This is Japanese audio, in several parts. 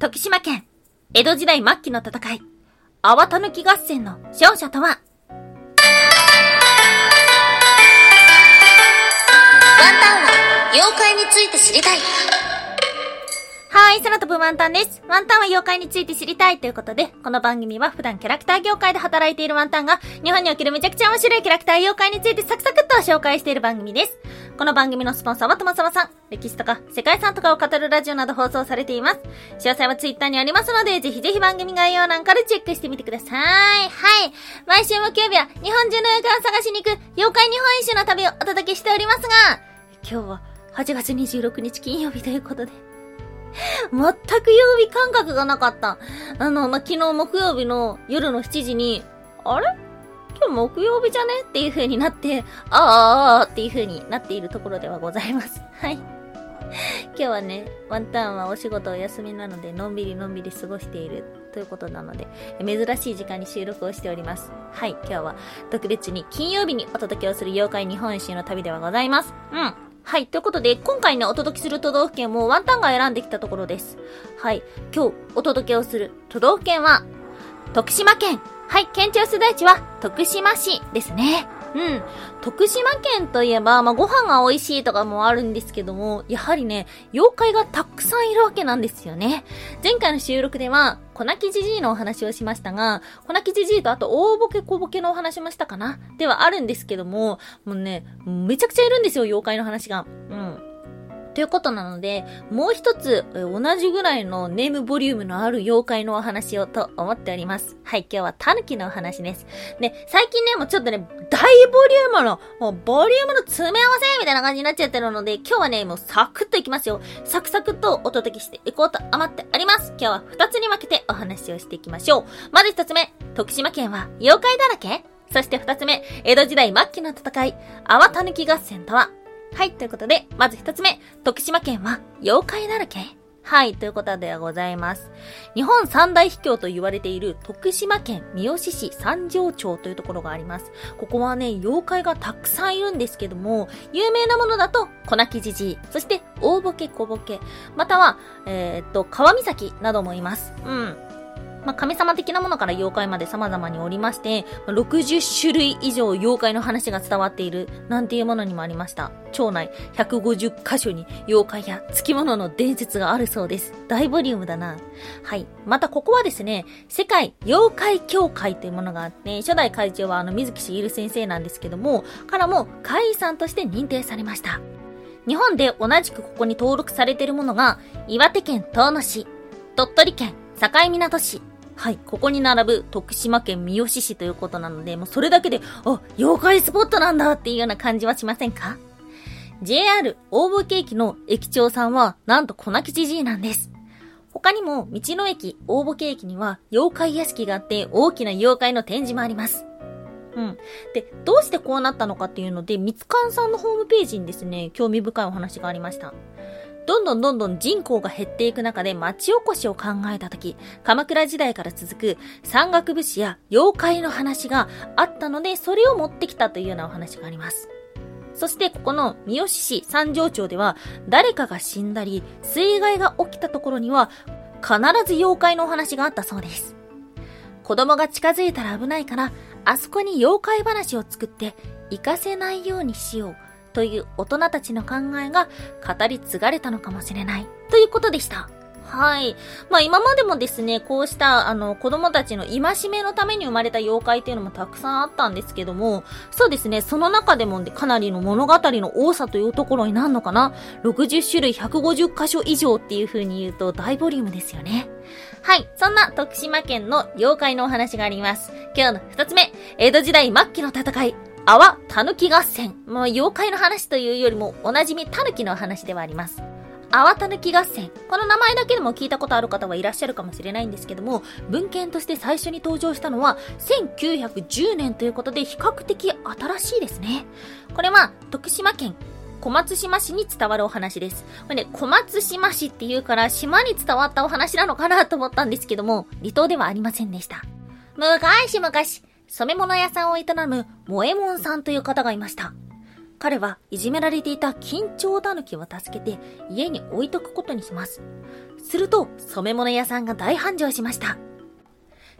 徳島県、江戸時代末期の戦い、泡たぬき合戦の勝者とは？ワンタンは妖怪について知りたい。はい、空飛ぶワンタンです。ワンタンは妖怪について知りたいということで、この番組は普段キャラクター業界で働いているワンタンが、日本におけるめちゃくちゃ面白いキャラクター妖怪についてサクサクっと紹介している番組です。この番組のスポンサーはとまさまさん。歴史とか世界遺産とかを語るラジオなど放送されています。詳細はツイッターにありますので、ぜひぜひ番組概要欄からチェックしてみてください。はい。毎週木曜日は日本中の映画を探しに行く妖怪日本一周の旅をお届けしておりますが、今日は8月26日金曜日ということで、全く曜日感覚がなかった。あの、まあ、昨日木曜日の夜の7時に、あれ？今日木曜日じゃね？っていう風になって、あーあーっていう風になっているところではございます。はい。今日はね、ワンタンはお仕事お休みなので、のんびりのんびり過ごしているということなので、珍しい時間に収録をしております。はい、今日は特別に金曜日にお届けをする妖怪日本一周の旅ではございます。うん。はい。ということで、今回ね、お届けする都道府県もワンタンが選んできたところです。はい。今日お届けをする都道府県は、徳島県。はい。県庁所在地は徳島市ですね。うん。徳島県といえば、まあ、ご飯が美味しいとかもあるんですけども、やはりね、妖怪がたくさんいるわけなんですよね。前回の収録では、粉木じじいのお話をしましたが、粉木じじいとあと大ボケ小ボケのお話もしたかな？ではあるんですけども、もうね、めちゃくちゃいるんですよ、妖怪の話が。うん。ということなので、もう一つ、同じぐらいのネームボリュームのある妖怪のお話をと思っております。はい、今日はタヌキのお話です。で、最近ね、もうちょっとね、大ボリュームの、もうボリュームの詰め合わせみたいな感じになっちゃってるので、今日はね、もうサクッといきますよ。サクサクとお届けしていこうと思っております。今日は二つに分けてお話をしていきましょう。まず一つ目、徳島県は妖怪だらけそして二つ目、江戸時代末期の戦い、泡たぬき合戦とははい、ということで、まず一つ目、徳島県は妖怪だらけ？はい、ということでございます。日本三大秘境と言われている徳島県三好市三条町というところがあります。ここはね、妖怪がたくさんいるんですけども、有名なものだと、粉木じじい、そして大ボケ小ボケ、または、えー、っと、川岬などもいます。うん。まあ、神様的なものから妖怪まで様々におりまして、60種類以上妖怪の話が伝わっている、なんていうものにもありました。町内150箇所に妖怪や付き物の伝説があるそうです。大ボリュームだな。はい。またここはですね、世界妖怪協会というものがあって、初代会長はあの水木しげる先生なんですけども、からも会員さんとして認定されました。日本で同じくここに登録されているものが、岩手県遠野市、鳥取県境港市、はい、ここに並ぶ徳島県三好市ということなので、もうそれだけで、あ、妖怪スポットなんだっていうような感じはしませんか ?JR 大武駅の駅長さんは、なんと粉木じじいなんです。他にも、道の駅大武駅には、妖怪屋敷があって、大きな妖怪の展示もあります。うん。で、どうしてこうなったのかっていうので、みつかんさんのホームページにですね、興味深いお話がありました。どんどんどんどん人口が減っていく中で町おこしを考えたとき、鎌倉時代から続く山岳武士や妖怪の話があったので、それを持ってきたというようなお話があります。そしてここの三好市三条町では、誰かが死んだり、水害が起きたところには、必ず妖怪のお話があったそうです。子供が近づいたら危ないから、あそこに妖怪話を作って、行かせないようにしよう。という大人たちの考えが語り継がれたのかもしれないということでした。はい。まあ今までもですね、こうしたあの子供たちの戒めのために生まれた妖怪っていうのもたくさんあったんですけども、そうですね、その中でもかなりの物語の多さというところになるのかな ?60 種類150箇所以上っていう風に言うと大ボリュームですよね。はい。そんな徳島県の妖怪のお話があります。今日の二つ目、江戸時代末期の戦い。泡たぬき合戦。もう妖怪の話というよりもおなじみたぬきの話ではあります。泡たぬき合戦。この名前だけでも聞いたことある方はいらっしゃるかもしれないんですけども、文献として最初に登場したのは1910年ということで比較的新しいですね。これは徳島県小松島市に伝わるお話です。これね、小松島市っていうから島に伝わったお話なのかなと思ったんですけども、離島ではありませんでした。昔々、染め物屋さんを営む萌えもんさんという方がいました。彼はいじめられていた緊張タヌキを助けて家に置いとくことにします。すると、染め物屋さんが大繁盛しました。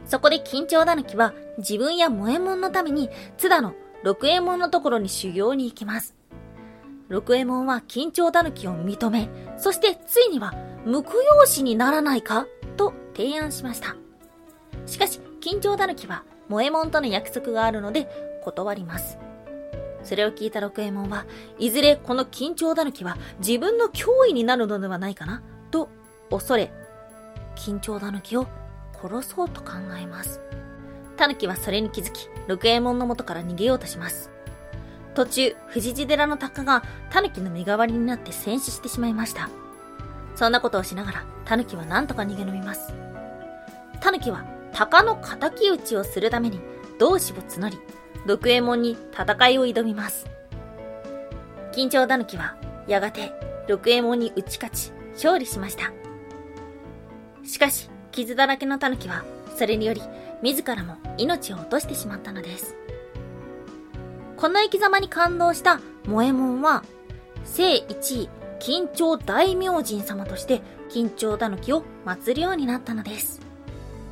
そこで緊張タヌキは自分や萌え物のために津田の六右衛門のところに修行に行きます。六右衛門は緊張タヌキを認め、そしてついには婿養子にならないかと提案しました。しかし、緊張タヌキは萌え物との約束があるので断ります。それを聞いた六右衛門は、いずれこの緊張タヌキは自分の脅威になるのではないかな、と恐れ、緊張タヌキを殺そうと考えます。タヌキはそれに気づき、六右衛門の元から逃げようとします。途中、藤地寺の鷹がタヌキの身代わりになって戦死してしまいました。そんなことをしながら、タヌキは何とか逃げ延びます。タヌキは鷹の敵討ちをするために同志を募り、六右衛門に戦いを挑みます。緊張タヌキはやがて六右衛門に打ち勝ち、勝利しました。しかし、傷だらけのタヌキは、それにより、自らも命を落としてしまったのです。この生き様に感動した萌え門は、聖一位緊張大明神様として、緊張タヌキを祀るようになったのです。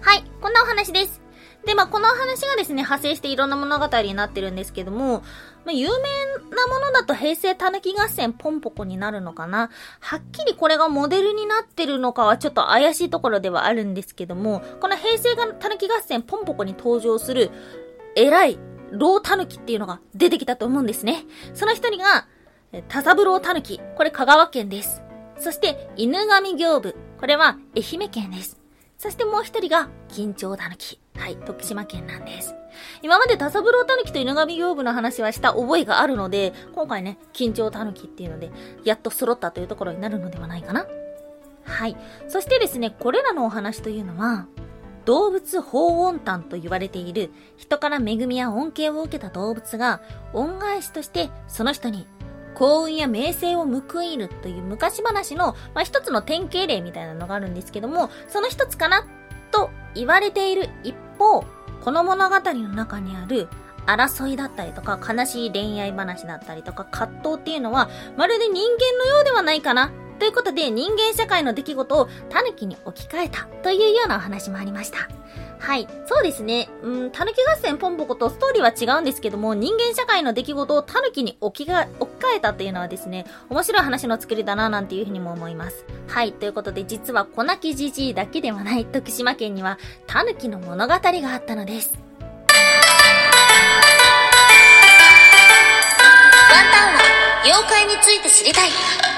はい、こんなお話です。で、まあ、この話がですね、派生していろんな物語になってるんですけども、まあ、有名なものだと平成たぬき合戦ポンポコになるのかなはっきりこれがモデルになってるのかはちょっと怪しいところではあるんですけども、この平成たぬき合戦ポンポコに登場する偉い老たぬきっていうのが出てきたと思うんですね。その一人が、田三郎たぬき。これ香川県です。そして、犬神行部。これは愛媛県です。そしてもう一人が、緊張たぬき。はい、徳島県なんです。今まで田三郎たぬきと犬神行部の話はした覚えがあるので、今回ね、緊張たぬきっていうので、やっと揃ったというところになるのではないかな。はい。そしてですね、これらのお話というのは、動物法恩丹と言われている人から恵みや恩恵を受けた動物が恩返しとしてその人に幸運や名声を報いるという昔話の、まあ、一つの典型例みたいなのがあるんですけども、その一つかなと言われている一方、この物語の中にある争いだったりとか悲しい恋愛話だったりとか葛藤っていうのはまるで人間のようではないかなということで人間社会の出来事をタヌキに置き換えたというようなお話もありました。はい。そうですね。うん、タヌキ合戦ポンポコとストーリーは違うんですけども、人間社会の出来事をタヌキに置きが、置き換えたっていうのはですね、面白い話の作りだななんていうふうにも思います。はい。ということで、実は小泣きじじいだけではない徳島県には、タヌキの物語があったのです。ワンタンは妖怪について知りたい。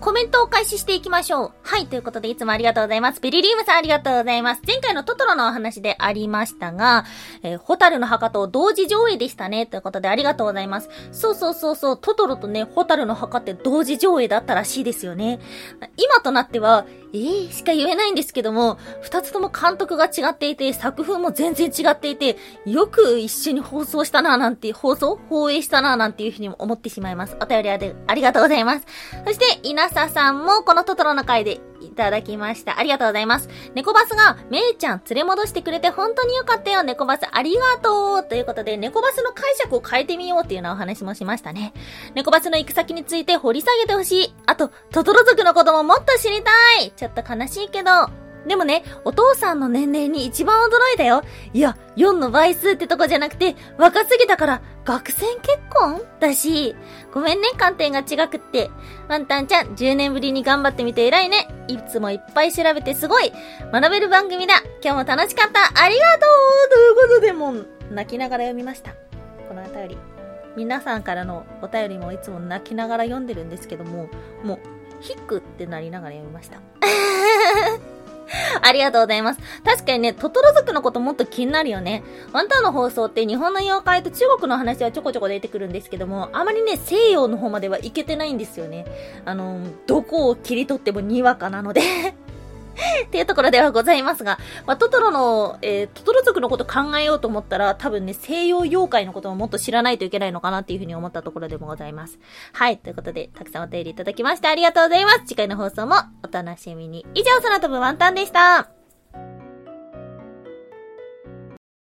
コメントを開始していきましょう。はい、ということでいつもありがとうございます。ベリリウムさんありがとうございます。前回のトトロのお話でありましたが、えーホタルの墓と同時上映でしたね。ということでありがとうございます。そうそうそうそう、トトロとね、ホタルの墓って同時上映だったらしいですよね。今となっては、えー、しか言えないんですけども、二つとも監督が違っていて、作風も全然違っていて、よく一緒に放送したなぁなんて、放送放映したなぁなんていうふうにも思ってしまいます。お便りあでありがとうございます。そして、稲佐さんもこのトトロの回でいただきました。ありがとうございます。猫バスが、めいちゃん連れ戻してくれて本当によかったよ、猫バスありがとうということで、猫バスの解釈を変えてみようっていうようなお話もしましたね。猫バスの行く先について掘り下げてほしい。あと、トトロ族のことももっと知りたいちょっと悲しいけど。でもね、お父さんの年齢に一番驚いたよ。いや、4の倍数ってとこじゃなくて、若すぎたから、学生結婚？だし、ごめんね、観点が違くって。ワンタンちゃん、10年ぶりに頑張ってみて偉いね。いつもいっぱい調べてすごい。学べる番組だ。今日も楽しかった。ありがとうということで、もう、泣きながら読みました。このお便り。皆さんからのお便りもいつも泣きながら読んでるんですけども、もう、ヒックってなりながら読みました。ありがとうございます。確かにね、トトロ族のこともっと気になるよね。ワンタンの放送って日本の妖怪と中国の話はちょこちょこ出てくるんですけども、あまりね、西洋の方までは行けてないんですよね。あの、どこを切り取ってもにわかなので。っていうところではございますが、まあ、トトロの、えー、トトロ族のこと考えようと思ったら、多分ね、西洋妖怪のことももっと知らないといけないのかなっていうふうに思ったところでもございます。はい、ということで、たくさんお便りいただきましてありがとうございます。次回の放送もお楽しみに。以上、空飛ぶワンタンでした。